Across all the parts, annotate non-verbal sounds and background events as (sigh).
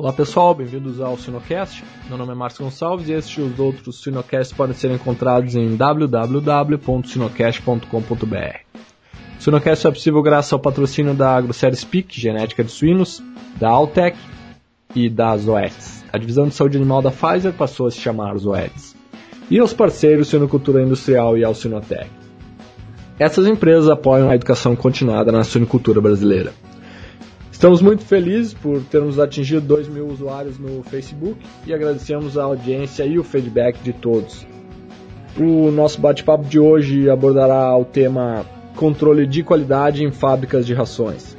Olá pessoal, bem-vindos ao Sinocast. Meu nome é Márcio Gonçalves e estes e os outros Sinocasts podem ser encontrados em www.sinocast.com.br. O Sinocast é possível graças ao patrocínio da AgroSérie Speak, genética de suínos, da Altec e da Zoetis. A divisão de saúde animal da Pfizer passou a se chamar Zoetis. E aos parceiros Sinocultura Industrial e ao Sinotec. Essas empresas apoiam a educação continuada na suinicultura brasileira. Estamos muito felizes por termos atingido 2 mil usuários no Facebook e agradecemos a audiência e o feedback de todos. O nosso bate-papo de hoje abordará o tema controle de qualidade em fábricas de rações.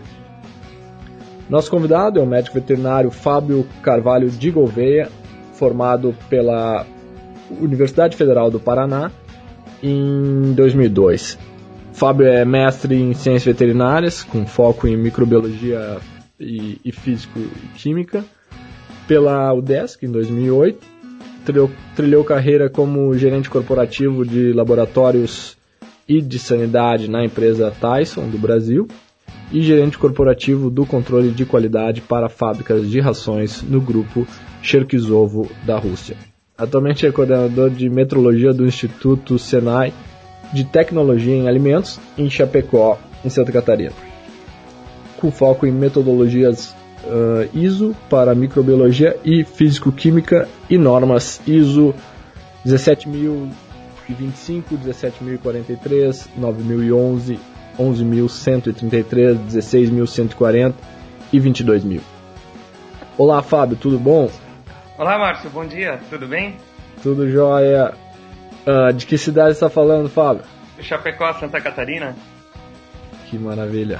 Nosso convidado é o médico veterinário Fábio Carvalho de Gouveia, formado pela Universidade Federal do Paraná em 2002. Fábio é mestre em ciências veterinárias, com foco em microbiologia e, e físico e química, pela UDESC em 2008. Trilhou, trilhou carreira como gerente corporativo de laboratórios e de sanidade na empresa Tyson do Brasil e gerente corporativo do controle de qualidade para fábricas de rações no grupo Cherkizovo da Rússia. Atualmente é coordenador de metrologia do Instituto Senai de Tecnologia em Alimentos em Chapecó, em Santa Catarina. Com foco em metodologias uh, ISO para microbiologia e físico-química e normas ISO 17025, 17043, 9011, 11133, 16140 e 22000. Olá, Fábio, tudo bom? Olá, Márcio, bom dia, tudo bem? Tudo jóia. Ah, de que cidade está falando, Fábio? Chapecó, Santa Catarina. Que maravilha.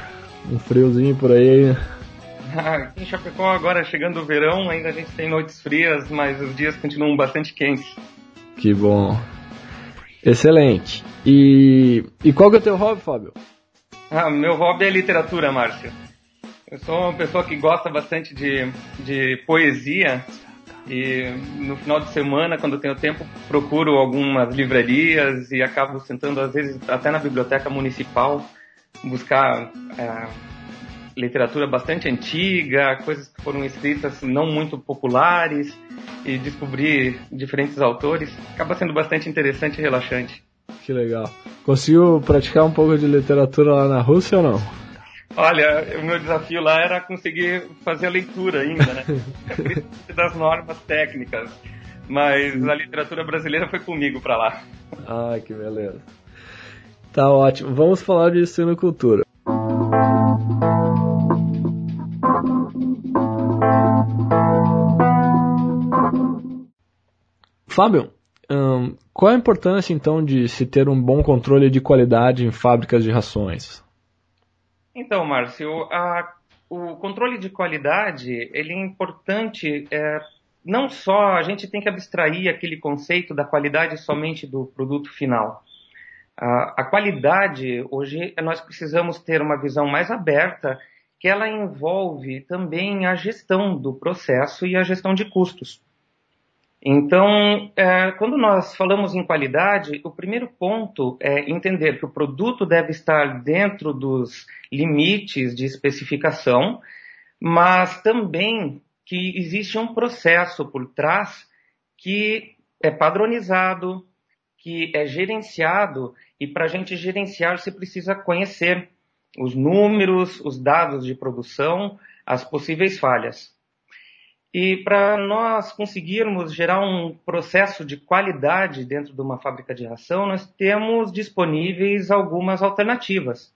Um friozinho por aí. Aqui em Chapecó, agora chegando o verão, ainda a gente tem noites frias, mas os dias continuam bastante quentes. Que bom. Excelente. E, e qual que é o teu hobby, Fábio? Ah, meu hobby é literatura, Márcio. Eu sou uma pessoa que gosta bastante de, de poesia e no final de semana, quando tenho tempo, procuro algumas livrarias e acabo sentando, às vezes, até na biblioteca municipal, buscar é, literatura bastante antiga, coisas que foram escritas não muito populares e descobrir diferentes autores. Acaba sendo bastante interessante e relaxante. Que legal. Conseguiu praticar um pouco de literatura lá na Rússia ou não? Olha, o meu desafio lá era conseguir fazer a leitura ainda, né? (laughs) das normas técnicas. Mas a literatura brasileira foi comigo para lá. Ah, que beleza. Tá ótimo. Vamos falar de sinocultura. Fábio, hum, qual a importância então de se ter um bom controle de qualidade em fábricas de rações? Então, Márcio, a, o controle de qualidade ele é importante. É, não só a gente tem que abstrair aquele conceito da qualidade somente do produto final. A, a qualidade hoje nós precisamos ter uma visão mais aberta que ela envolve também a gestão do processo e a gestão de custos. Então, é, quando nós falamos em qualidade, o primeiro ponto é entender que o produto deve estar dentro dos limites de especificação, mas também que existe um processo por trás que é padronizado, que é gerenciado, e para a gente gerenciar se precisa conhecer os números, os dados de produção, as possíveis falhas. E para nós conseguirmos gerar um processo de qualidade dentro de uma fábrica de ração, nós temos disponíveis algumas alternativas.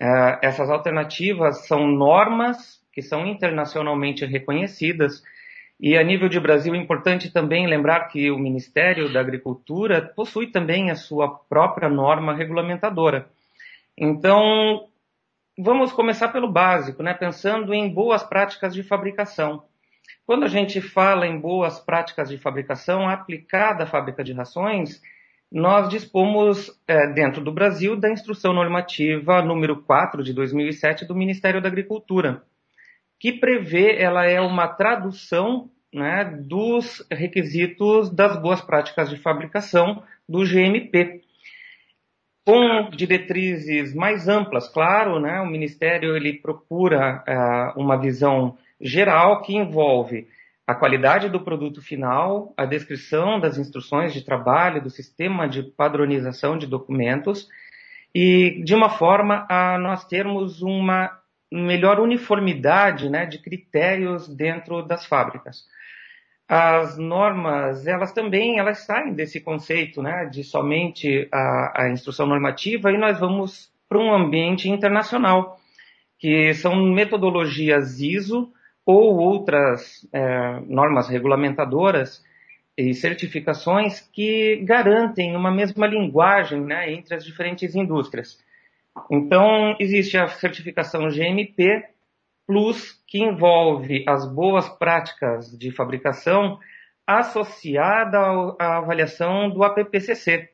Uh, essas alternativas são normas que são internacionalmente reconhecidas e a nível de Brasil é importante também lembrar que o Ministério da Agricultura possui também a sua própria norma regulamentadora. Então, vamos começar pelo básico, né? pensando em boas práticas de fabricação. Quando a gente fala em boas práticas de fabricação aplicada à fábrica de rações, nós dispomos, é, dentro do Brasil, da Instrução Normativa número 4 de 2007 do Ministério da Agricultura, que prevê, ela é uma tradução né, dos requisitos das boas práticas de fabricação do GMP, com diretrizes mais amplas, claro, né, o Ministério ele procura uh, uma visão geral que envolve a qualidade do produto final, a descrição das instruções de trabalho, do sistema de padronização de documentos e de uma forma a nós termos uma melhor uniformidade né, de critérios dentro das fábricas. As normas, elas também elas saem desse conceito né, de somente a, a instrução normativa e nós vamos para um ambiente internacional, que são metodologias ISO ou outras é, normas regulamentadoras e certificações que garantem uma mesma linguagem né, entre as diferentes indústrias. Então, existe a certificação GMP Plus, que envolve as boas práticas de fabricação associada à avaliação do APPCC.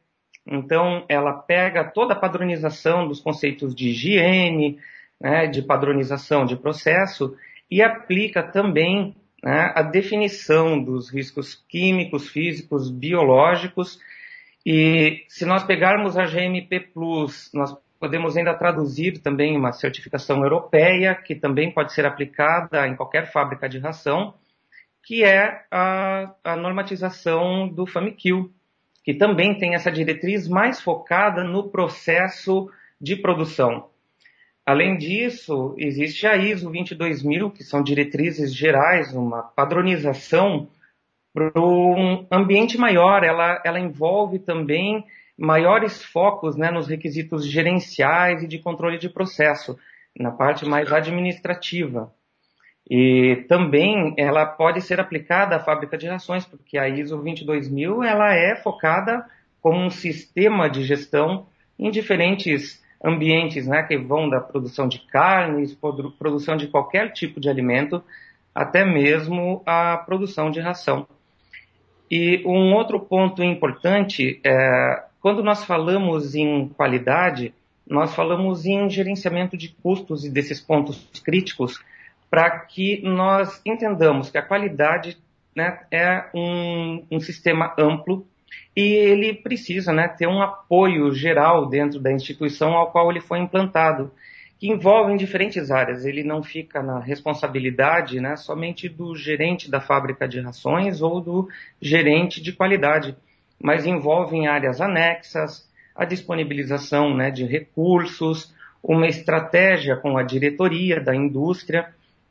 Então, ela pega toda a padronização dos conceitos de higiene, né, de padronização de processo e aplica também né, a definição dos riscos químicos, físicos, biológicos. E se nós pegarmos a GMP Plus, nós podemos ainda traduzir também uma certificação europeia, que também pode ser aplicada em qualquer fábrica de ração, que é a, a normatização do FAMIQL, que também tem essa diretriz mais focada no processo de produção. Além disso, existe a ISO 22000, que são diretrizes gerais, uma padronização para um ambiente maior. Ela, ela envolve também maiores focos né, nos requisitos gerenciais e de controle de processo, na parte mais administrativa. E também ela pode ser aplicada à fábrica de rações, porque a ISO 22000 ela é focada como um sistema de gestão em diferentes ambientes, né, que vão da produção de carnes, produção de qualquer tipo de alimento, até mesmo a produção de ração. E um outro ponto importante é, quando nós falamos em qualidade, nós falamos em gerenciamento de custos e desses pontos críticos para que nós entendamos que a qualidade né, é um, um sistema amplo e ele precisa né, ter um apoio geral dentro da instituição ao qual ele foi implantado, que envolve diferentes áreas. Ele não fica na responsabilidade né, somente do gerente da fábrica de rações ou do gerente de qualidade, mas envolve áreas anexas, a disponibilização né, de recursos, uma estratégia com a diretoria da indústria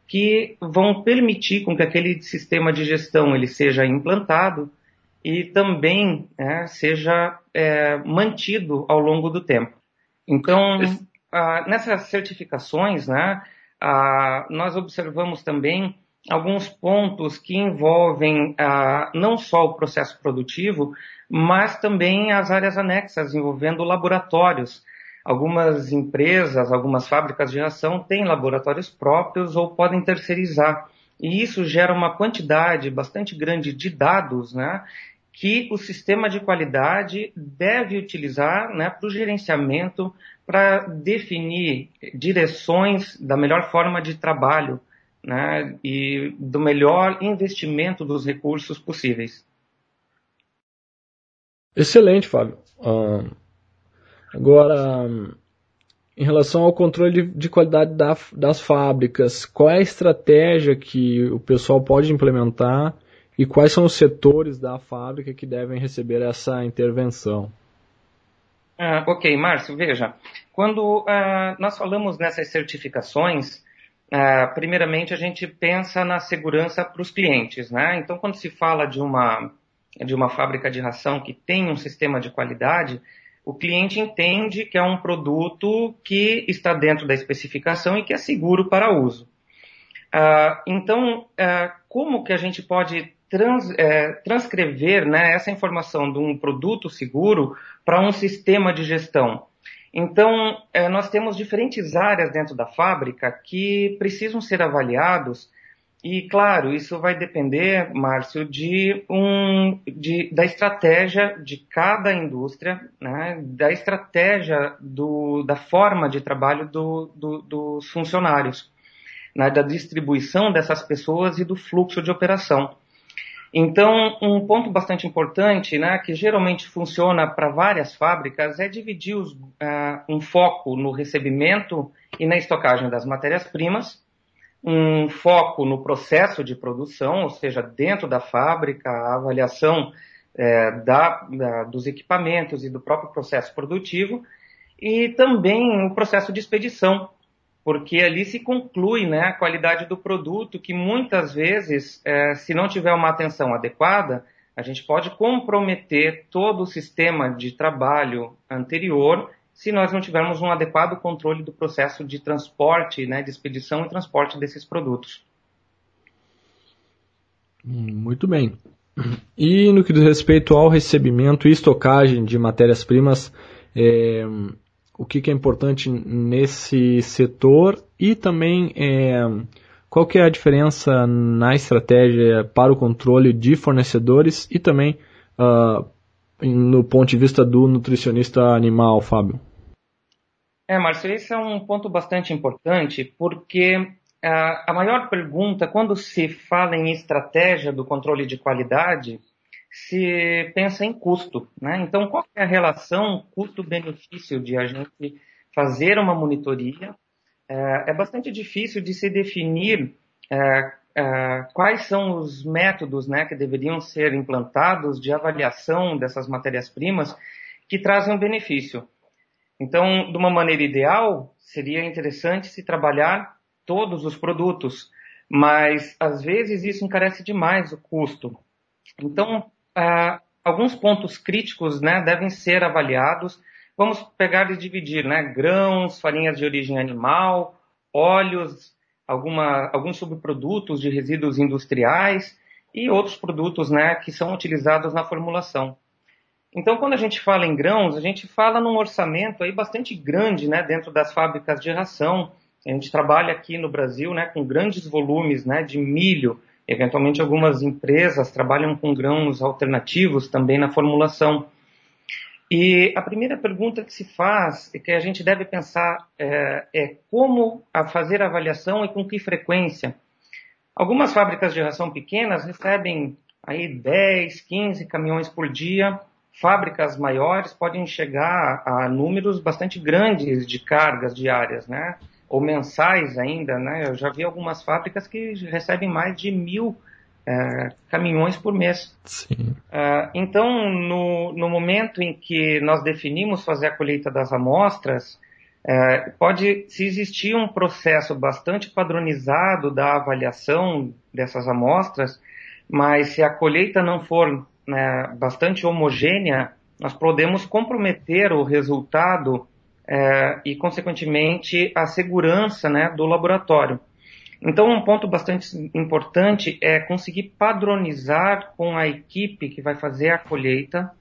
que vão permitir com que aquele sistema de gestão ele seja implantado e também é, seja é, mantido ao longo do tempo. Então, ah, nessas certificações, né, ah, nós observamos também alguns pontos que envolvem ah, não só o processo produtivo, mas também as áreas anexas envolvendo laboratórios. Algumas empresas, algumas fábricas de ração têm laboratórios próprios ou podem terceirizar. E isso gera uma quantidade bastante grande de dados, né, que o sistema de qualidade deve utilizar né, para o gerenciamento, para definir direções da melhor forma de trabalho né, e do melhor investimento dos recursos possíveis. Excelente, Fábio. Uh, agora, em relação ao controle de qualidade da, das fábricas, qual é a estratégia que o pessoal pode implementar e quais são os setores da fábrica que devem receber essa intervenção? Ah, ok, Márcio, veja, quando ah, nós falamos nessas certificações, ah, primeiramente a gente pensa na segurança para os clientes, né? Então, quando se fala de uma, de uma fábrica de ração que tem um sistema de qualidade, o cliente entende que é um produto que está dentro da especificação e que é seguro para uso. Uh, então, uh, como que a gente pode trans, é, transcrever né, essa informação de um produto seguro para um sistema de gestão. Então, é, nós temos diferentes áreas dentro da fábrica que precisam ser avaliados e, claro, isso vai depender, Márcio, de um, de, da estratégia de cada indústria, né, da estratégia do, da forma de trabalho do, do, dos funcionários, né, da distribuição dessas pessoas e do fluxo de operação. Então, um ponto bastante importante, né, que geralmente funciona para várias fábricas, é dividir os, uh, um foco no recebimento e na estocagem das matérias-primas, um foco no processo de produção, ou seja, dentro da fábrica, a avaliação é, da, da, dos equipamentos e do próprio processo produtivo, e também o processo de expedição, porque ali se conclui né, a qualidade do produto, que muitas vezes, é, se não tiver uma atenção adequada, a gente pode comprometer todo o sistema de trabalho anterior se nós não tivermos um adequado controle do processo de transporte, né, de expedição e transporte desses produtos. Hum, muito bem. E no que diz respeito ao recebimento e estocagem de matérias-primas, é, o que, que, é importante nesse setor e também é, qual que é a diferença na estratégia para o controle de fornecedores e também uh, no ponto de vista do nutricionista animal, Fábio? É, Márcio, esse é um ponto bastante importante, porque a maior pergunta, quando se fala em estratégia do controle de qualidade, se pensa em custo. Né? Então, qual é a relação custo-benefício de a gente fazer uma monitoria? É, é bastante difícil de se definir é, é, quais são os métodos né, que deveriam ser implantados de avaliação dessas matérias-primas que trazem um benefício. Então, de uma maneira ideal, seria interessante se trabalhar todos os produtos, mas às vezes isso encarece demais o custo. Então, ah, alguns pontos críticos né, devem ser avaliados. Vamos pegar e dividir né, grãos, farinhas de origem animal, óleos, alguma, alguns subprodutos de resíduos industriais e outros produtos né, que são utilizados na formulação. Então, quando a gente fala em grãos, a gente fala num orçamento aí bastante grande, né, dentro das fábricas de ração. A gente trabalha aqui no Brasil, né, com grandes volumes, né, de milho. Eventualmente, algumas empresas trabalham com grãos alternativos também na formulação. E a primeira pergunta que se faz que a gente deve pensar é, é como a fazer a avaliação e com que frequência. Algumas fábricas de ração pequenas recebem aí 10, 15 caminhões por dia fábricas maiores podem chegar a números bastante grandes de cargas diárias, né? Ou mensais ainda, né? Eu já vi algumas fábricas que recebem mais de mil é, caminhões por mês. Sim. É, então, no, no momento em que nós definimos fazer a colheita das amostras, é, pode se existir um processo bastante padronizado da avaliação dessas amostras, mas se a colheita não for né, bastante homogênea, nós podemos comprometer o resultado é, e, consequentemente, a segurança né, do laboratório. Então, um ponto bastante importante é conseguir padronizar com a equipe que vai fazer a colheita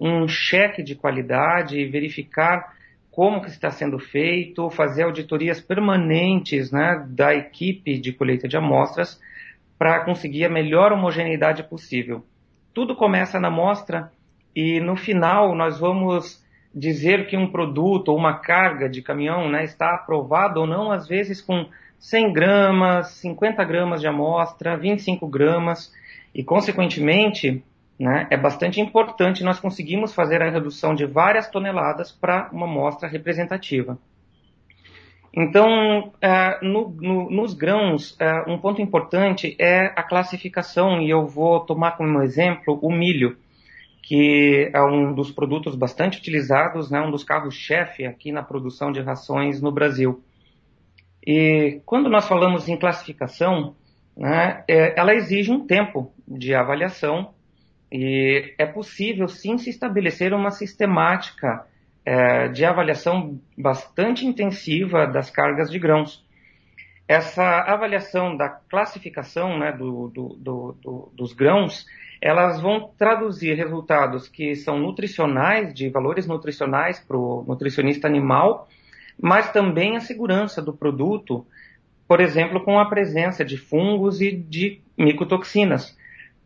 um cheque de qualidade, verificar como que está sendo feito, fazer auditorias permanentes né, da equipe de colheita de amostras para conseguir a melhor homogeneidade possível tudo começa na amostra e no final nós vamos dizer que um produto ou uma carga de caminhão né, está aprovado ou não, às vezes com 100 gramas, 50 gramas de amostra, 25 gramas, e consequentemente né, é bastante importante nós conseguimos fazer a redução de várias toneladas para uma amostra representativa. Então, uh, no, no, nos grãos, uh, um ponto importante é a classificação, e eu vou tomar como exemplo o milho, que é um dos produtos bastante utilizados, né, um dos carros-chefe aqui na produção de rações no Brasil. E quando nós falamos em classificação, né, é, ela exige um tempo de avaliação e é possível sim se estabelecer uma sistemática é, de avaliação bastante intensiva das cargas de grãos. Essa avaliação da classificação né, do, do, do, dos grãos, elas vão traduzir resultados que são nutricionais, de valores nutricionais para o nutricionista animal, mas também a segurança do produto, por exemplo, com a presença de fungos e de micotoxinas,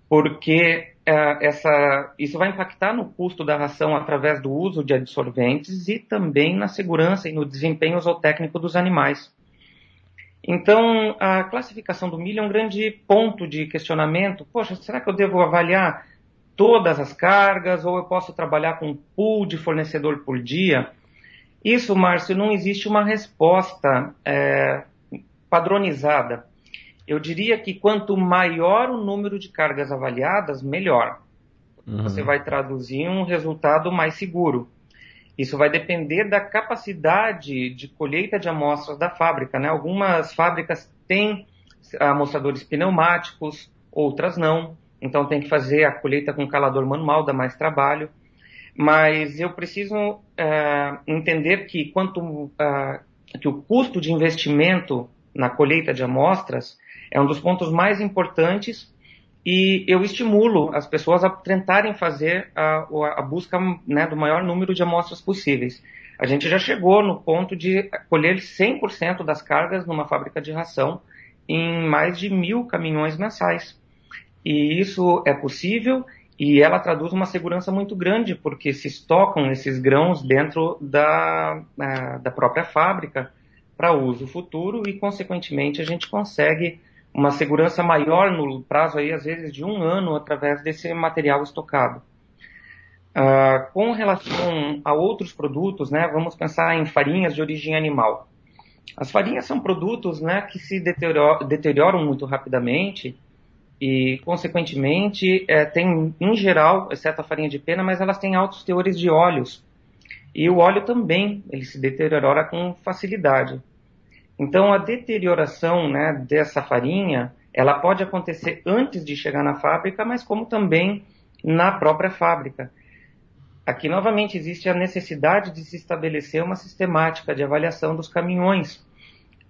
porque essa, isso vai impactar no custo da ração através do uso de absorventes e também na segurança e no desempenho zootécnico dos animais. Então, a classificação do milho é um grande ponto de questionamento. Poxa, será que eu devo avaliar todas as cargas ou eu posso trabalhar com um pool de fornecedor por dia? Isso, Márcio, não existe uma resposta é, padronizada. Eu diria que quanto maior o número de cargas avaliadas, melhor. Uhum. Você vai traduzir um resultado mais seguro. Isso vai depender da capacidade de colheita de amostras da fábrica. Né? Algumas fábricas têm amostradores pneumáticos, outras não. Então tem que fazer a colheita com calador manual, dá mais trabalho. Mas eu preciso uh, entender que quanto uh, que o custo de investimento na colheita de amostras é um dos pontos mais importantes e eu estimulo as pessoas a tentarem fazer a, a busca né, do maior número de amostras possíveis. A gente já chegou no ponto de colher 100% das cargas numa fábrica de ração em mais de mil caminhões mensais. E isso é possível e ela traduz uma segurança muito grande, porque se estocam esses grãos dentro da, da própria fábrica para uso futuro e, consequentemente, a gente consegue uma segurança maior no prazo aí, às vezes, de um ano através desse material estocado. Uh, com relação a outros produtos, né, vamos pensar em farinhas de origem animal. As farinhas são produtos né, que se deterioram, deterioram muito rapidamente e, consequentemente, é, tem, em geral, exceto a farinha de pena, mas elas têm altos teores de óleos. E o óleo também, ele se deteriora com facilidade. Então, a deterioração né, dessa farinha, ela pode acontecer antes de chegar na fábrica, mas como também na própria fábrica. Aqui, novamente, existe a necessidade de se estabelecer uma sistemática de avaliação dos caminhões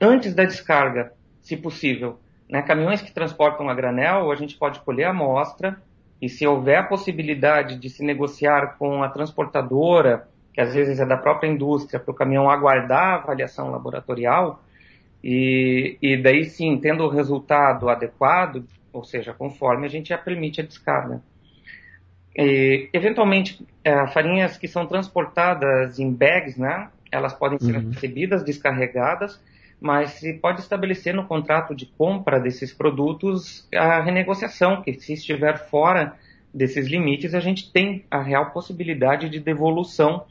antes da descarga, se possível. Né, caminhões que transportam a granel, a gente pode colher a amostra e se houver a possibilidade de se negociar com a transportadora, que às vezes é da própria indústria, para o caminhão aguardar a avaliação laboratorial, e, e daí sim, tendo o resultado adequado, ou seja, conforme, a gente já permite a descarga. E, eventualmente, é, farinhas que são transportadas em bags, né, elas podem ser uhum. recebidas, descarregadas, mas se pode estabelecer no contrato de compra desses produtos a renegociação, que se estiver fora desses limites, a gente tem a real possibilidade de devolução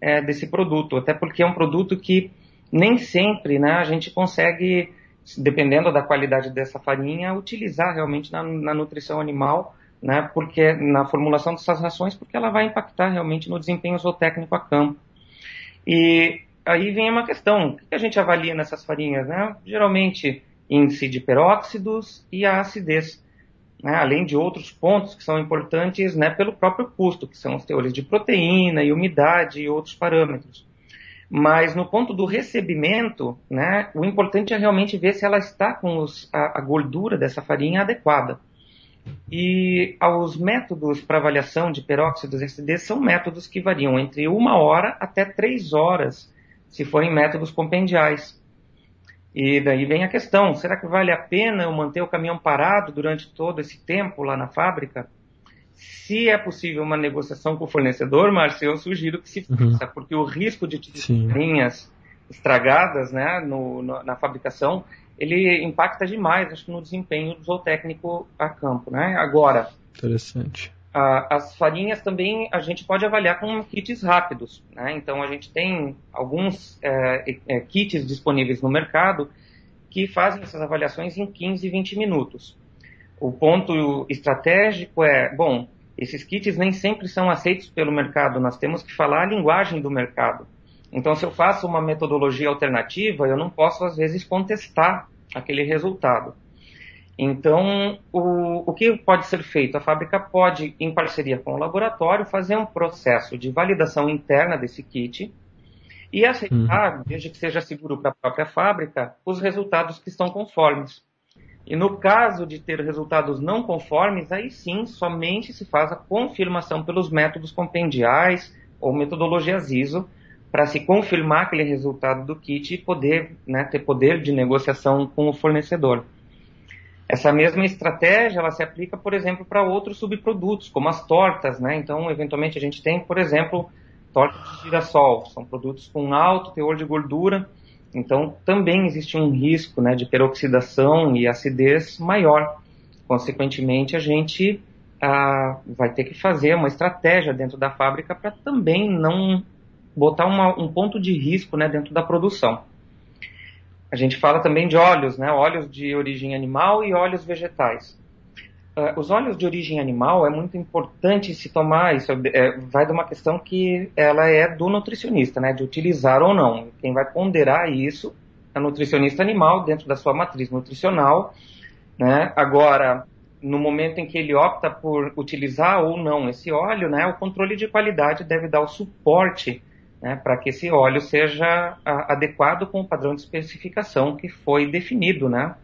é, desse produto, até porque é um produto que nem sempre né, a gente consegue, dependendo da qualidade dessa farinha, utilizar realmente na, na nutrição animal, né, porque na formulação dessas rações, porque ela vai impactar realmente no desempenho zootécnico a campo. E aí vem uma questão, o que a gente avalia nessas farinhas? Né? Geralmente índice de peróxidos e a acidez. Né, além de outros pontos que são importantes né, pelo próprio custo, que são os teores de proteína e umidade e outros parâmetros. Mas no ponto do recebimento, né, o importante é realmente ver se ela está com os, a, a, gordura dessa farinha adequada. E os métodos para avaliação de peróxidos SD são métodos que variam entre uma hora até três horas, se forem métodos compendiais. E daí vem a questão: será que vale a pena eu manter o caminhão parado durante todo esse tempo lá na fábrica? Se é possível uma negociação com o fornecedor, Márcio, eu sugiro que se uhum. faça, uhum. porque o risco de linhas estragadas né, no, no, na fabricação, ele impacta demais acho, no desempenho do zootécnico a campo. Né? Agora, Interessante. A, as farinhas também a gente pode avaliar com kits rápidos. Né? Então, a gente tem alguns é, é, kits disponíveis no mercado que fazem essas avaliações em 15 e 20 minutos. O ponto estratégico é, bom, esses kits nem sempre são aceitos pelo mercado, nós temos que falar a linguagem do mercado. Então, se eu faço uma metodologia alternativa, eu não posso, às vezes, contestar aquele resultado. Então, o, o que pode ser feito? A fábrica pode, em parceria com o laboratório, fazer um processo de validação interna desse kit e aceitar, uhum. desde que seja seguro para a própria fábrica, os resultados que estão conformes. E no caso de ter resultados não conformes, aí sim somente se faz a confirmação pelos métodos compendiais ou metodologias ISO para se confirmar aquele resultado do kit e poder né, ter poder de negociação com o fornecedor. Essa mesma estratégia ela se aplica, por exemplo, para outros subprodutos, como as tortas. Né? Então, eventualmente, a gente tem, por exemplo, tortas de girassol. São produtos com alto teor de gordura então, também existe um risco né, de peroxidação e acidez maior. Consequentemente, a gente ah, vai ter que fazer uma estratégia dentro da fábrica para também não botar uma, um ponto de risco né, dentro da produção. a gente fala também de óleos, né? Óleos de origem animal e óleos vegetais. Uh, os óleos de origem animal é muito importante se tomar, isso é, vai de uma questão que ela é do nutricionista, né? De utilizar ou não. Quem vai ponderar isso é o nutricionista animal dentro da sua matriz nutricional, né? Agora, no momento em que ele opta por utilizar ou não esse óleo, né? O controle de qualidade deve dar o suporte né, para que esse óleo seja a, adequado com o padrão de especificação que foi definido, né?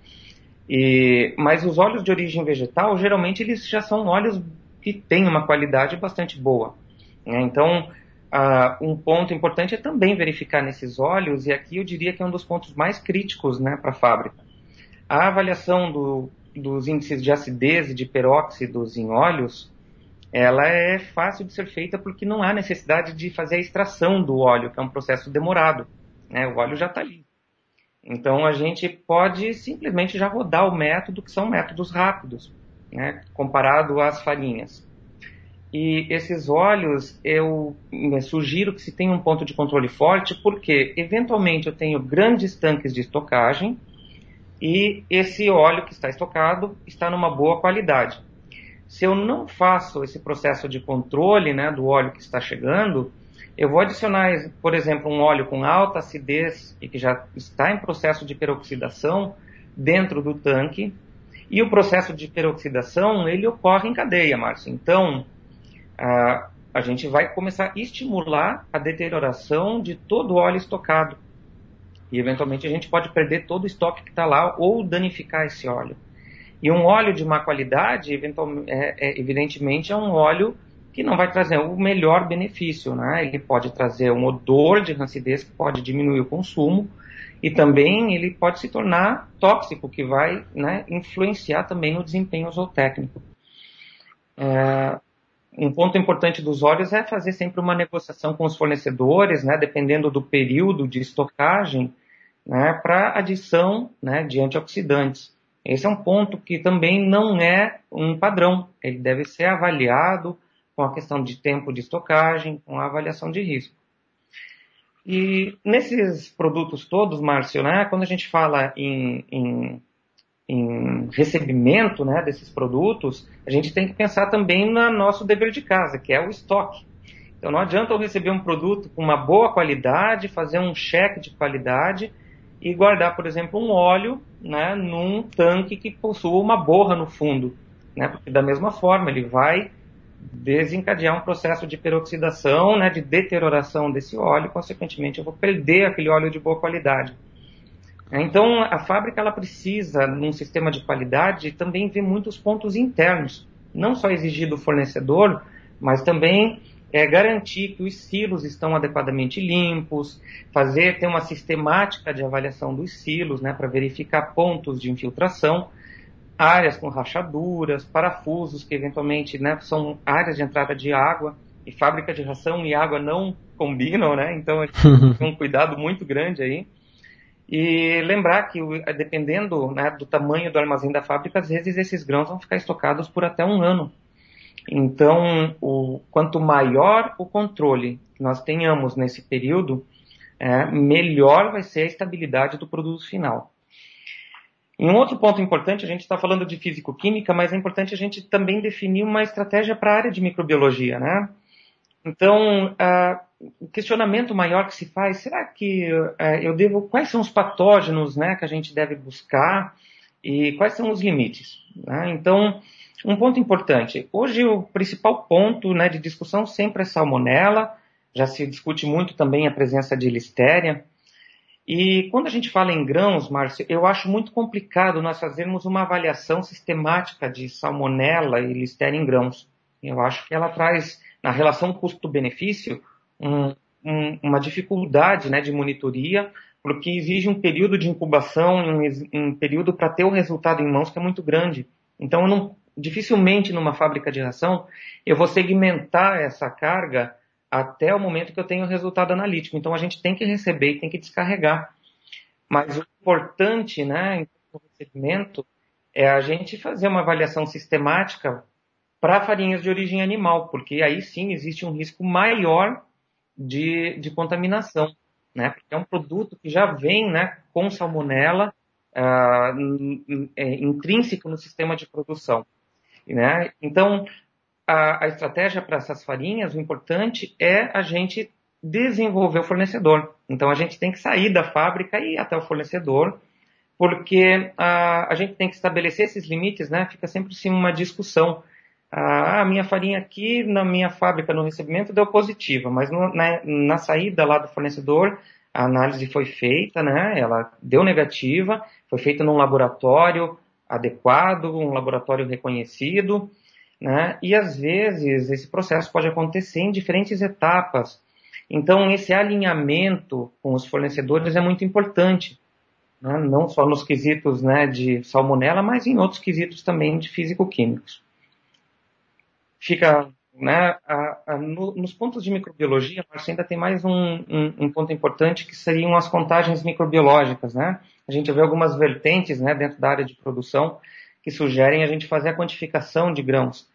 E, mas os óleos de origem vegetal, geralmente, eles já são óleos que têm uma qualidade bastante boa. Né? Então, uh, um ponto importante é também verificar nesses óleos, e aqui eu diria que é um dos pontos mais críticos né, para a fábrica. A avaliação do, dos índices de acidez e de peróxidos em óleos ela é fácil de ser feita porque não há necessidade de fazer a extração do óleo, que é um processo demorado. Né? O óleo já está ali. Então a gente pode simplesmente já rodar o método, que são métodos rápidos, né? comparado às farinhas. E esses óleos, eu sugiro que se tenha um ponto de controle forte, porque eventualmente eu tenho grandes tanques de estocagem e esse óleo que está estocado está numa boa qualidade. Se eu não faço esse processo de controle né, do óleo que está chegando, eu vou adicionar, por exemplo, um óleo com alta acidez e que já está em processo de peroxidação dentro do tanque. E o processo de peroxidação ele ocorre em cadeia, Márcio. Então, a, a gente vai começar a estimular a deterioração de todo o óleo estocado. E eventualmente a gente pode perder todo o estoque que está lá ou danificar esse óleo. E um óleo de má qualidade, é, é, evidentemente, é um óleo que não vai trazer o melhor benefício, né? Ele pode trazer um odor de rancidez que pode diminuir o consumo e também ele pode se tornar tóxico, que vai né, influenciar também no desempenho zootécnico. É, um ponto importante dos óleos é fazer sempre uma negociação com os fornecedores, né, dependendo do período de estocagem, né, para adição né, de antioxidantes. Esse é um ponto que também não é um padrão. Ele deve ser avaliado com a questão de tempo de estocagem, com a avaliação de risco. E nesses produtos todos, Márcio, né, quando a gente fala em, em, em recebimento né, desses produtos, a gente tem que pensar também no nosso dever de casa, que é o estoque. Então não adianta eu receber um produto com uma boa qualidade, fazer um cheque de qualidade e guardar, por exemplo, um óleo né, num tanque que possua uma borra no fundo. Né, porque da mesma forma ele vai desencadear um processo de peroxidação, né, de deterioração desse óleo, consequentemente eu vou perder aquele óleo de boa qualidade. Então a fábrica ela precisa, num sistema de qualidade, também ver muitos pontos internos, não só exigir do fornecedor, mas também é garantir que os silos estão adequadamente limpos, fazer ter uma sistemática de avaliação dos silos, né, para verificar pontos de infiltração, áreas com rachaduras, parafusos que eventualmente, né, são áreas de entrada de água e fábrica de ração e água não combinam, né? Então a gente (laughs) tem um cuidado muito grande aí. E lembrar que, dependendo né, do tamanho do armazém da fábrica, às vezes esses grãos vão ficar estocados por até um ano. Então, o, quanto maior o controle que nós tenhamos nesse período, é, melhor vai ser a estabilidade do produto final. E um outro ponto importante, a gente está falando de físico-química, mas é importante a gente também definir uma estratégia para a área de microbiologia, né? Então, uh, o questionamento maior que se faz, será que uh, eu devo, quais são os patógenos, né, que a gente deve buscar e quais são os limites? Né? Então, um ponto importante. Hoje o principal ponto né, de discussão sempre é salmonela. Já se discute muito também a presença de listéria. E quando a gente fala em grãos, Márcio, eu acho muito complicado nós fazermos uma avaliação sistemática de salmonela e listéria em grãos. Eu acho que ela traz, na relação custo-benefício, um, um, uma dificuldade né, de monitoria, porque exige um período de incubação, um, um período para ter o resultado em mãos que é muito grande. Então, não dificilmente numa fábrica de ração eu vou segmentar essa carga até o momento que eu tenho o resultado analítico. Então a gente tem que receber e tem que descarregar. Mas o importante, né, no recebimento, é a gente fazer uma avaliação sistemática para farinhas de origem animal, porque aí sim existe um risco maior de, de contaminação. né? Porque é um produto que já vem, né, com salmonela uh, intrínseco no sistema de produção, né? Então, a, a estratégia para essas farinhas, o importante é a gente desenvolver o fornecedor. Então, a gente tem que sair da fábrica e ir até o fornecedor, porque a, a gente tem que estabelecer esses limites, né? Fica sempre sim uma discussão ah, a minha farinha aqui na minha fábrica no recebimento deu positiva, mas no, na, na, saída lá do fornecedor a análise foi feita, né? Ela deu negativa, foi feita num laboratório adequado, um laboratório reconhecido, né? E às vezes esse processo pode acontecer em diferentes etapas. Então esse alinhamento com os fornecedores é muito importante, né? não só nos quesitos né, de salmonela, mas em outros quesitos também de físico-químicos fica né, a, a, no, nos pontos de microbiologia, Marcio, ainda tem mais um, um, um, ponto importante que seriam as contagens microbiológicas. Né? A gente vê algumas vertentes né, dentro da área de produção que sugerem a gente fazer a quantificação de grãos.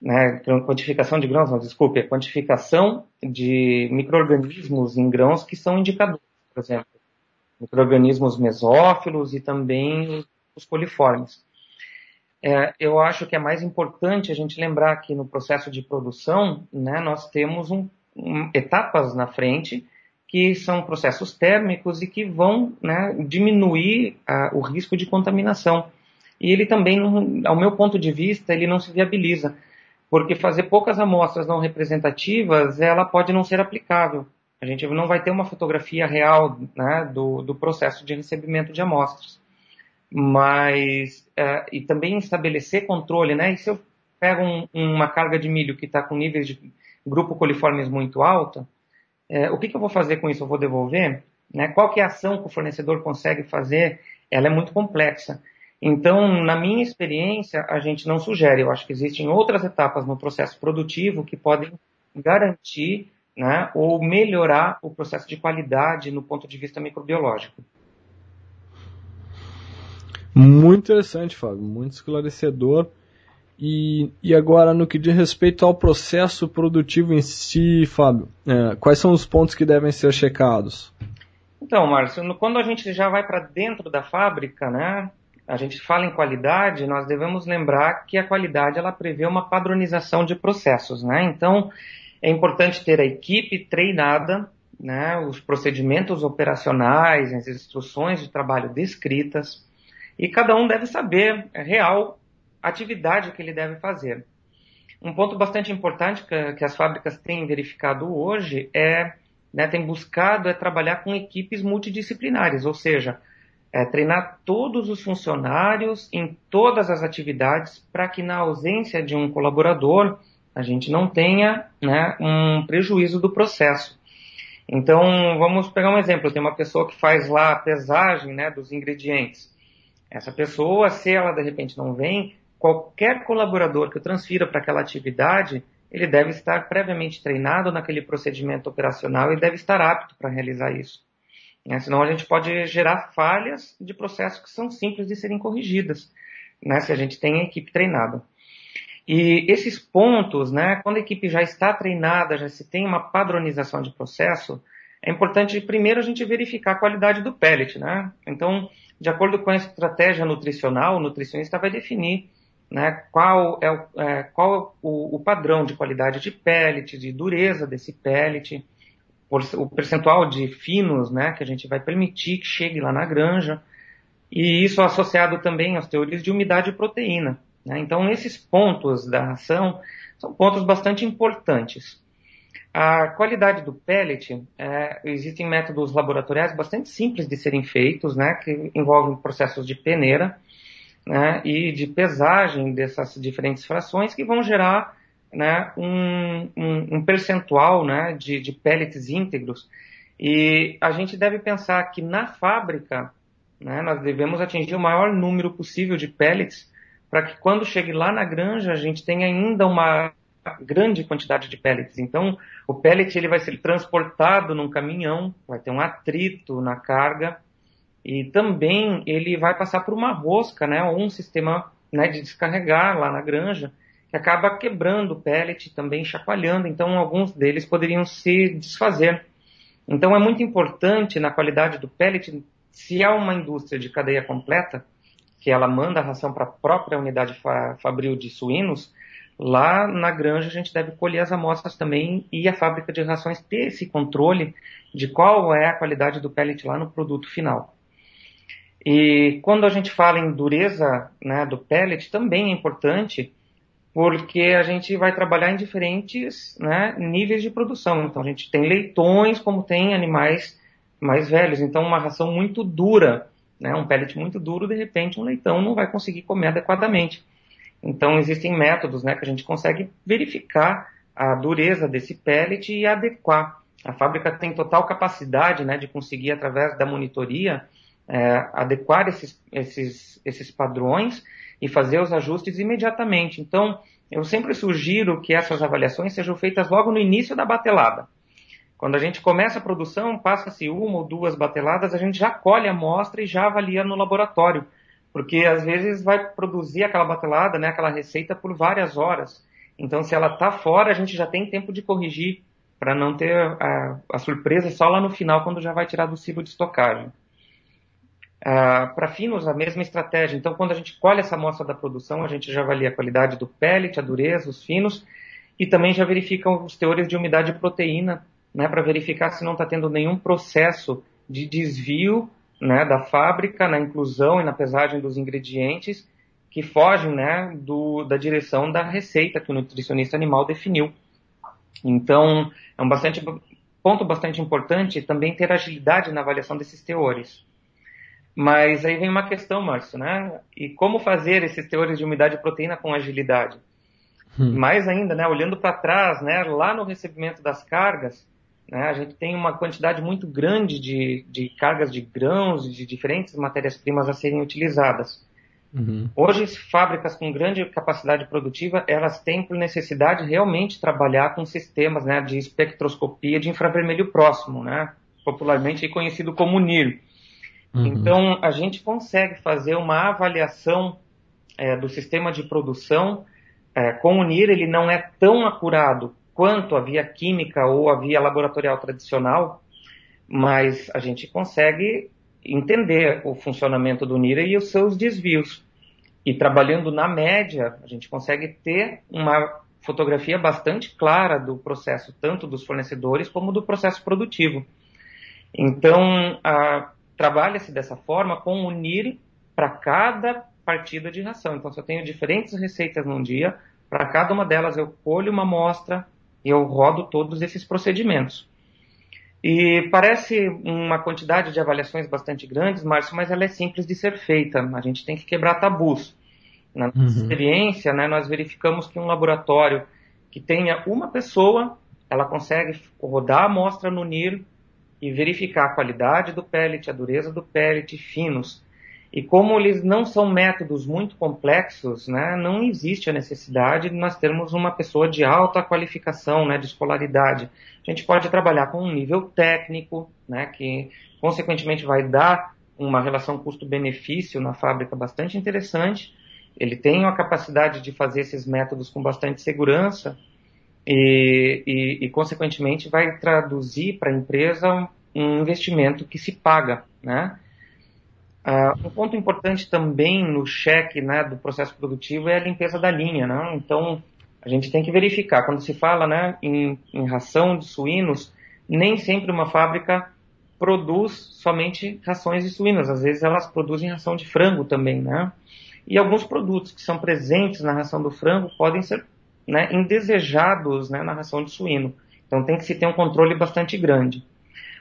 Né, quantificação de grãos, não, desculpe, a quantificação de micro-organismos em grãos que são indicadores, por exemplo, micro-organismos mesófilos e também os coliformes é, eu acho que é mais importante a gente lembrar que no processo de produção, né, nós temos um, um, etapas na frente que são processos térmicos e que vão né, diminuir a, o risco de contaminação. E ele também, ao meu ponto de vista, ele não se viabiliza, porque fazer poucas amostras não representativas, ela pode não ser aplicável. A gente não vai ter uma fotografia real né, do, do processo de recebimento de amostras mas uh, e também estabelecer controle, né? E se eu pego um, uma carga de milho que está com níveis de grupo coliformes muito alta, uh, o que, que, eu vou fazer com isso? Eu vou devolver? Né? Qual que é a ação que o fornecedor consegue fazer? Ela é muito complexa. Então, na minha experiência, a gente não sugere. Eu acho que existem outras etapas no processo produtivo que podem garantir né, ou melhorar o processo de qualidade no ponto de vista microbiológico. Muito interessante, Fábio, muito esclarecedor. E, e agora, no que diz respeito ao processo produtivo em si, Fábio, é, quais são os pontos que devem ser checados? Então, Márcio, quando a gente já vai para dentro da fábrica, né, a gente fala em qualidade, nós devemos lembrar que a qualidade ela prevê uma padronização de processos, né? Então, é importante ter a equipe treinada, né, os procedimentos operacionais, as instruções de trabalho descritas, e cada um deve saber a real atividade que ele deve fazer. Um ponto bastante importante que, que as fábricas têm verificado hoje é, né, têm buscado é trabalhar com equipes multidisciplinares, ou seja, é, treinar todos os funcionários em todas as atividades para que na ausência de um colaborador a gente não tenha né, um prejuízo do processo. Então, vamos pegar um exemplo. Tem uma pessoa que faz lá a pesagem né, dos ingredientes. Essa pessoa, se ela de repente não vem, qualquer colaborador que eu transfira para aquela atividade, ele deve estar previamente treinado naquele procedimento operacional e deve estar apto para realizar isso. Né? Senão a gente pode gerar falhas de processos que são simples de serem corrigidas, né? se a gente tem a equipe treinada. E esses pontos, né, quando a equipe já está treinada, já se tem uma padronização de processo, é importante primeiro a gente verificar a qualidade do pellet. Né? Então, de acordo com a estratégia nutricional, o nutricionista vai definir né, qual é, é, qual o, o, padrão de qualidade de pellet, de dureza desse pellet, o percentual de finos né, que a gente vai permitir que chegue lá na granja, e isso associado também às teorias de umidade e proteína. Né? Então, esses pontos da ração são pontos bastante importantes. A qualidade do pellet, é, existem métodos laboratoriais bastante simples de serem feitos, né, que envolvem processos de peneira né, e de pesagem dessas diferentes frações que vão gerar né, um, um, um, percentual né, de, de pellets íntegros. E a gente deve pensar que na fábrica né, nós devemos atingir o maior número possível de pellets para que quando chegue lá na granja a gente tenha ainda uma grande quantidade de pellets. Então, o pellet ele vai ser transportado num caminhão, vai ter um atrito na carga e também ele vai passar por uma rosca, né, ou um sistema né, de descarregar lá na granja que acaba quebrando o pellet, também chacoalhando. Então, alguns deles poderiam se desfazer. Então é muito importante na qualidade do pellet, se há uma indústria de cadeia completa, que ela manda a ração para a própria unidade fa fabril de suínos, lá na granja a gente deve colher as amostras também e a fábrica de rações ter esse controle de qual é a qualidade do pellet lá no produto final. E quando a gente fala em dureza né, do pellet, também é importante porque a gente vai trabalhar em diferentes né, níveis de produção. Então a gente tem leitões como tem animais mais velhos. Então uma ração muito dura, né, um pellet muito duro, de repente um leitão não vai conseguir comer adequadamente. Então existem métodos né, que a gente consegue verificar a dureza desse pellet e adequar. A fábrica tem total capacidade né, de conseguir, através da monitoria, é, adequar esses, esses, esses padrões e fazer os ajustes imediatamente. Então, eu sempre sugiro que essas avaliações sejam feitas logo no início da batelada. Quando a gente começa a produção, passa-se uma ou duas bateladas, a gente já colhe a amostra e já avalia no laboratório, porque às vezes vai produzir aquela batelada, né, aquela receita por várias horas. Então, se ela está fora, a gente já tem tempo de corrigir para não ter a, a surpresa só lá no final, quando já vai tirar do ciclo de estocagem. Uh, para finos, a mesma estratégia. Então, quando a gente colhe essa amostra da produção, a gente já avalia a qualidade do pellet, a dureza, os finos, e também já verifica os teores de umidade e proteína, né, para verificar se não está tendo nenhum processo de desvio né, da fábrica na inclusão e na pesagem dos ingredientes que fogem né, do, da direção da receita que o nutricionista animal definiu. Então, é um bastante, ponto bastante importante também ter agilidade na avaliação desses teores. Mas aí vem uma questão, Márcio, né? E como fazer esses teores de umidade e proteína com agilidade? Hum. Mais ainda, né? Olhando para trás, né? Lá no recebimento das cargas, né? A gente tem uma quantidade muito grande de, de cargas de grãos, de diferentes matérias-primas a serem utilizadas. Uhum. Hoje, fábricas com grande capacidade produtiva, elas têm por necessidade realmente trabalhar com sistemas né, de espectroscopia de infravermelho próximo, né, popularmente conhecido como NIR. Uhum. Então, a gente consegue fazer uma avaliação é, do sistema de produção é, com o NIR, ele não é tão acurado quanto a via química ou a via laboratorial tradicional, mas a gente consegue entender o funcionamento do NIR e os seus desvios. E trabalhando na média, a gente consegue ter uma fotografia bastante clara do processo, tanto dos fornecedores como do processo produtivo. Então, a, trabalha-se dessa forma com unir para cada partida de ração. Então, se eu tenho diferentes receitas num dia, para cada uma delas eu colho uma amostra e eu rodo todos esses procedimentos. E parece uma quantidade de avaliações bastante grandes, Márcio, mas ela é simples de ser feita. A gente tem que quebrar tabus. Na nossa uhum. experiência, né, nós verificamos que um laboratório que tenha uma pessoa, ela consegue rodar a amostra no NIR e verificar a qualidade do pellet, a dureza do pellet, finos. E como eles não são métodos muito complexos, né, não existe a necessidade de nós termos uma pessoa de alta qualificação, né, de escolaridade. A gente pode trabalhar com um nível técnico, né, que consequentemente vai dar uma relação custo-benefício na fábrica bastante interessante. Ele tem a capacidade de fazer esses métodos com bastante segurança e, e, e consequentemente, vai traduzir para a empresa um investimento que se paga, né? Uh, um ponto importante também no cheque né, do processo produtivo é a limpeza da linha, né? Então, a gente tem que verificar. Quando se fala né, em, em ração de suínos, nem sempre uma fábrica produz somente rações de suínos. Às vezes elas produzem ração de frango também, né? E alguns produtos que são presentes na ração do frango podem ser né, indesejados né, na ração de suíno. Então tem que se ter um controle bastante grande.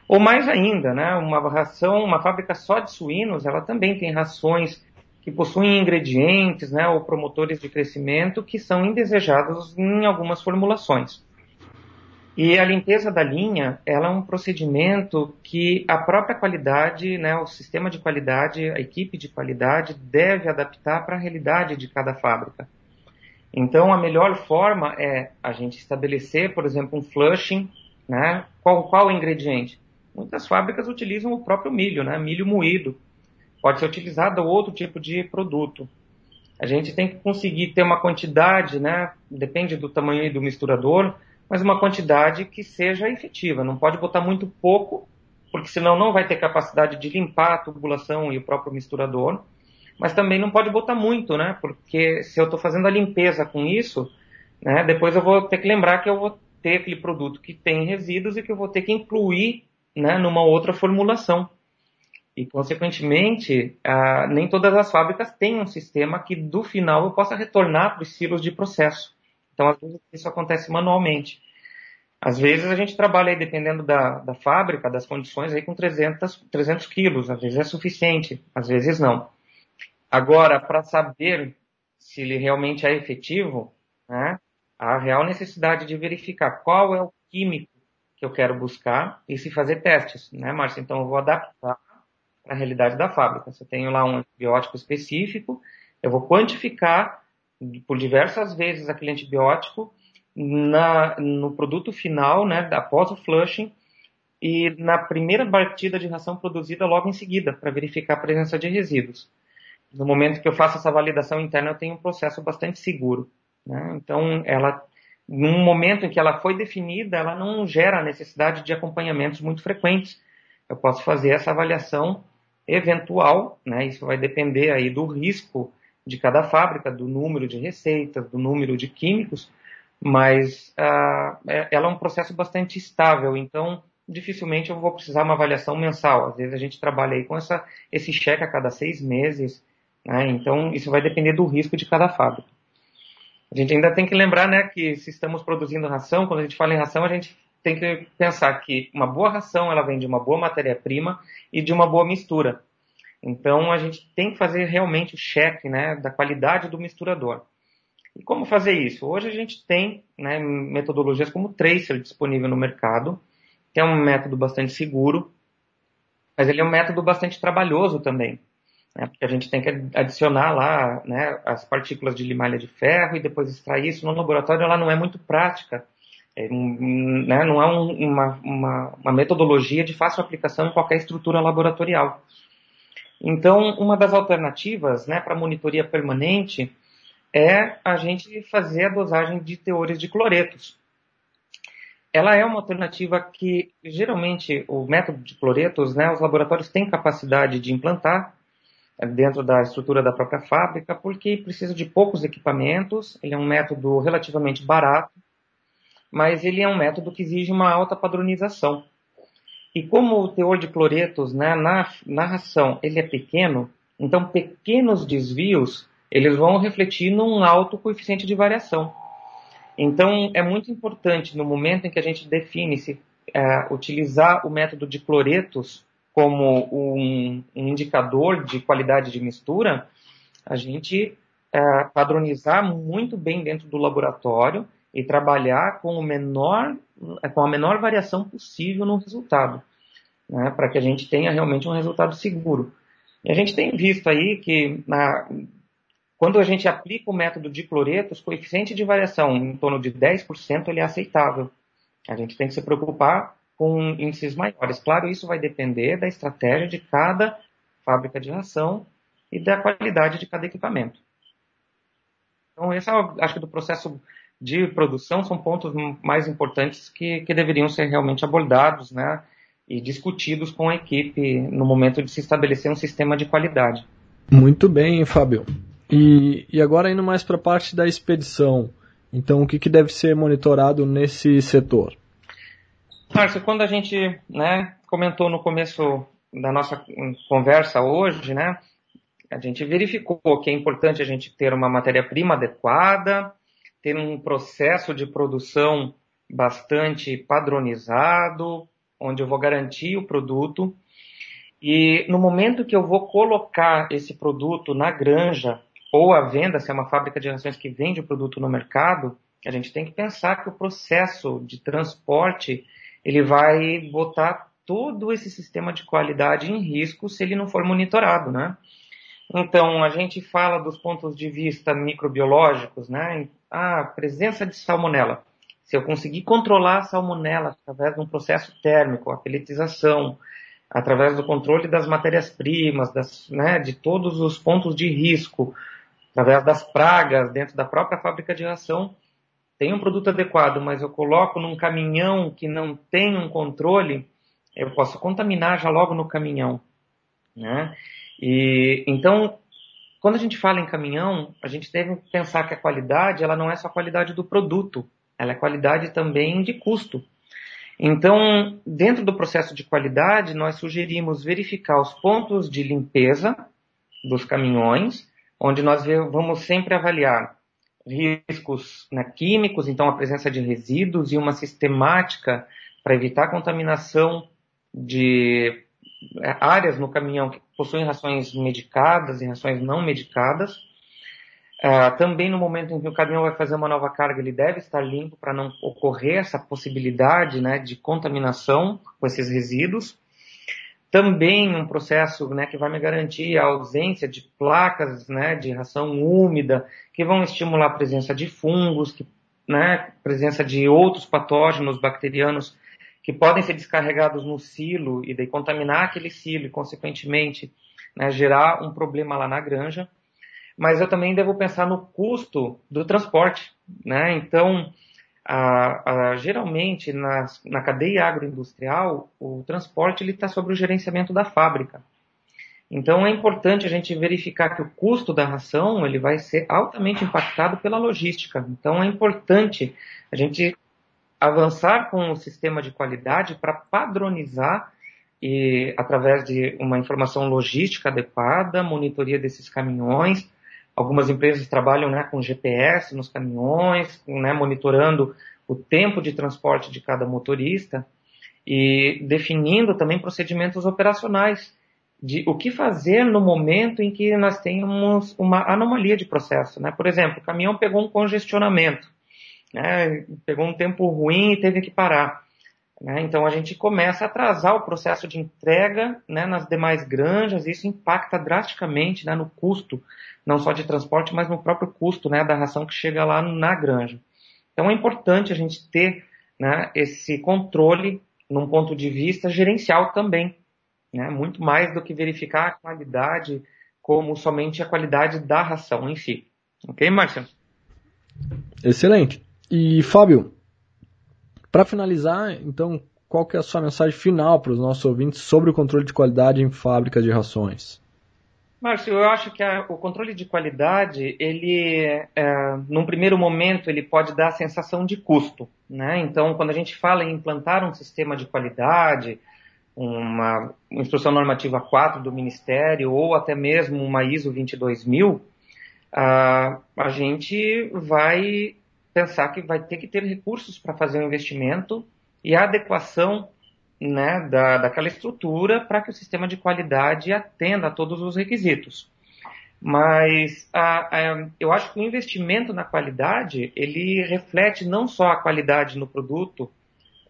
Ou mais ainda, né, uma ração, uma fábrica só de suínos, ela também tem rações que possuem ingredientes né, ou promotores de crescimento que são indesejados em algumas formulações. E a limpeza da linha, ela é um procedimento que a própria qualidade, né, o sistema de qualidade, a equipe de qualidade deve adaptar para a realidade de cada fábrica. Então, a melhor forma é a gente estabelecer, por exemplo, um flushing, né? Qual, qual o ingrediente? Muitas fábricas utilizam o próprio milho, né? Milho moído. Pode ser utilizado outro tipo de produto. A gente tem que conseguir ter uma quantidade, né? Depende do tamanho do misturador, mas uma quantidade que seja efetiva. Não pode botar muito pouco, porque senão não vai ter capacidade de limpar a tubulação e o próprio misturador. Mas também não pode botar muito, né? Porque se eu estou fazendo a limpeza com isso, né, depois eu vou ter que lembrar que eu vou ter aquele produto que tem resíduos e que eu vou ter que incluir né, numa outra formulação. E, consequentemente, ah, nem todas as fábricas têm um sistema que, do final, eu possa retornar para os silos de processo. Então, às vezes, isso acontece manualmente. Às vezes, a gente trabalha, aí, dependendo da, da fábrica, das condições, aí, com 300, 300 quilos. Às vezes é suficiente, às vezes não. Agora, para saber se ele realmente é efetivo, né, há real necessidade de verificar qual é o químico que eu quero buscar e se fazer testes, né, Márcia? Então, eu vou adaptar para a realidade da fábrica. Se eu tenho lá um antibiótico específico, eu vou quantificar por diversas vezes aquele antibiótico na, no produto final, né, após o flushing, e na primeira batida de ração produzida logo em seguida, para verificar a presença de resíduos. No momento que eu faço essa validação interna, eu tenho um processo bastante seguro. Né? Então, ela, no momento em que ela foi definida, ela não gera a necessidade de acompanhamentos muito frequentes. Eu posso fazer essa avaliação eventual, né? Isso vai depender aí do risco de cada fábrica, do número de receitas, do número de químicos, mas ah, é, ela é um processo bastante estável, então dificilmente eu vou precisar uma avaliação mensal. Às vezes a gente trabalha aí com essa, esse cheque a cada seis meses, né? então isso vai depender do risco de cada fábrica. A gente ainda tem que lembrar né, que se estamos produzindo ração, quando a gente fala em ração, a gente tem que pensar que uma boa ração ela vem de uma boa matéria-prima e de uma boa mistura. Então a gente tem que fazer realmente o cheque né, da qualidade do misturador. E como fazer isso? Hoje a gente tem né, metodologias como o Tracer disponível no mercado, que é um método bastante seguro, mas ele é um método bastante trabalhoso também. Né, porque a gente tem que adicionar lá né, as partículas de limalha de ferro e depois extrair isso no laboratório, ela não é muito prática é, né, não é um, uma, uma, uma, metodologia de fácil aplicação em qualquer estrutura laboratorial. Então, uma das alternativas né, para monitoria permanente é a gente fazer a dosagem de teores de cloretos. Ela é uma alternativa que, geralmente, o método de cloretos, né, os laboratórios têm capacidade de implantar dentro da estrutura da própria fábrica, porque precisa de poucos equipamentos, ele é um método relativamente barato, mas ele é um método que exige uma alta padronização. E como o teor de cloretos né, na, na ração ele é pequeno, então pequenos desvios eles vão refletir num alto coeficiente de variação. Então é muito importante no momento em que a gente define se é, utilizar o método de cloretos como um, um, indicador de qualidade de mistura, a gente é, padronizar muito bem dentro do laboratório e trabalhar com, o menor, com a menor variação possível no resultado, né, para que a gente tenha realmente um resultado seguro. E a gente tem visto aí que na, quando a gente aplica o método de cloretos, coeficiente de variação em torno de 10% ele é aceitável. A gente tem que se preocupar com índices maiores. Claro, isso vai depender da estratégia de cada fábrica de ração e da qualidade de cada equipamento. Então, esse é, acho que, do processo de produção são pontos mais importantes que, que deveriam ser realmente abordados né, e discutidos com a equipe no momento de se estabelecer um sistema de qualidade. Muito bem, Fábio. E, e agora indo mais para a parte da expedição. Então, o que, que deve ser monitorado nesse setor? Márcio, quando a gente né, comentou no começo da nossa conversa hoje, né, a gente verificou que é importante a gente ter uma matéria-prima adequada, ter um processo de produção bastante padronizado, onde eu vou garantir o produto. E no momento que eu vou colocar esse produto na granja ou à venda, se é uma fábrica de rações que vende o produto no mercado, a gente tem que pensar que o processo de transporte ele vai botar todo esse sistema de qualidade em risco se ele não for monitorado, né? Então, a gente fala dos pontos de vista microbiológicos, né? Ah, presença de salmonela. Se eu conseguir controlar a salmonela através de um processo térmico, a peletização, através do controle das matérias-primas, né, de todos os pontos de risco, através das pragas dentro da própria fábrica de ração, tem um produto adequado, mas eu coloco num caminhão que não tem um controle, eu posso contaminar já logo no caminhão. Né? E, então, quando a gente fala em caminhão, a gente deve pensar que a qualidade ela não é só a qualidade do produto, ela é qualidade também de custo. Então, dentro do processo de qualidade, nós sugerimos verificar os pontos de limpeza dos caminhões, onde nós vamos sempre avaliar riscos né, químicos, então a presença de resíduos e uma sistemática para evitar a contaminação de é, áreas no caminhão que possuem rações medicadas e rações não medicadas. Uh, também no momento em que o caminhão vai fazer uma nova carga, ele deve estar limpo para não ocorrer essa possibilidade né, de contaminação com esses resíduos. Também um processo né, que vai me garantir a ausência de placas né, de ração úmida, que vão estimular a presença de fungos, que, né, presença de outros patógenos bacterianos que podem ser descarregados no silo e daí contaminar aquele silo e, consequentemente, né, gerar um problema lá na granja. Mas eu também devo pensar no custo do transporte. Né? Então, a, a, geralmente na, na cadeia agroindustrial, o transporte está sobre o gerenciamento da fábrica. Então é importante a gente verificar que o custo da ração ele vai ser altamente impactado pela logística. Então é importante a gente avançar com o sistema de qualidade para padronizar e através de uma informação logística adequada, monitoria desses caminhões, Algumas empresas trabalham né, com GPS nos caminhões, né, monitorando o tempo de transporte de cada motorista e definindo também procedimentos operacionais de o que fazer no momento em que nós temos uma anomalia de processo. Né? Por exemplo, o caminhão pegou um congestionamento, né? pegou um tempo ruim e teve que parar. Né? Então a gente começa a atrasar o processo de entrega né, nas demais granjas, e isso impacta drasticamente né, no custo não só de transporte, mas no próprio custo né, da ração que chega lá na granja. Então é importante a gente ter né, esse controle num ponto de vista gerencial também, né, muito mais do que verificar a qualidade como somente a qualidade da ração em si. Ok, Márcio? Excelente. E Fábio, para finalizar, então, qual que é a sua mensagem final para os nossos ouvintes sobre o controle de qualidade em fábricas de rações? Márcio, eu acho que a, o controle de qualidade, ele, é, num primeiro momento, ele pode dar a sensação de custo. Né? Então, quando a gente fala em implantar um sistema de qualidade, uma, instrução normativa 4 do Ministério, ou até mesmo uma ISO 22000, a, a gente vai pensar que vai ter que ter recursos para fazer o um investimento e a adequação né, da, daquela estrutura para que o sistema de qualidade atenda a todos os requisitos. Mas a, a, eu acho que o investimento na qualidade ele reflete não só a qualidade no produto,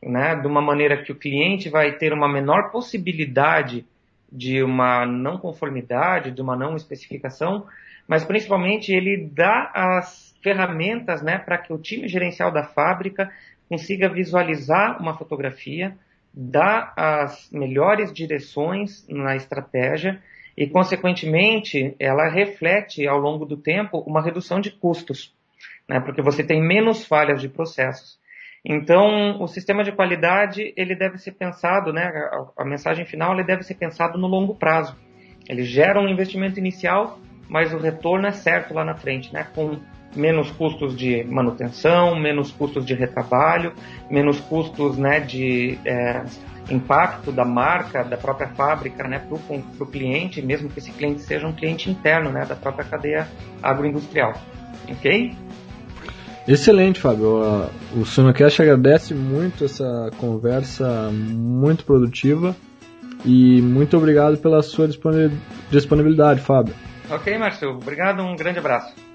né, de uma maneira que o cliente vai ter uma menor possibilidade de uma não conformidade, de uma não especificação, mas principalmente ele dá as ferramentas né, para que o time gerencial da fábrica consiga visualizar uma fotografia, dá as melhores direções na estratégia e, consequentemente, ela reflete ao longo do tempo uma redução de custos, né, porque você tem menos falhas de processos. Então, o sistema de qualidade ele deve ser pensado, né, a, a mensagem final ele deve ser pensado no longo prazo. Ele gera um investimento inicial, mas o retorno é certo lá na frente, né, com menos custos de manutenção, menos custos de retrabalho, menos custos né, de é, impacto da marca, da própria fábrica né, para o cliente, mesmo que esse cliente seja um cliente interno né, da própria cadeia agroindustrial. Ok? Excelente, Fábio. O Sonocast agradece muito essa conversa muito produtiva e muito obrigado pela sua disponibilidade, Fábio. Ok, Márcio. Obrigado. Um grande abraço.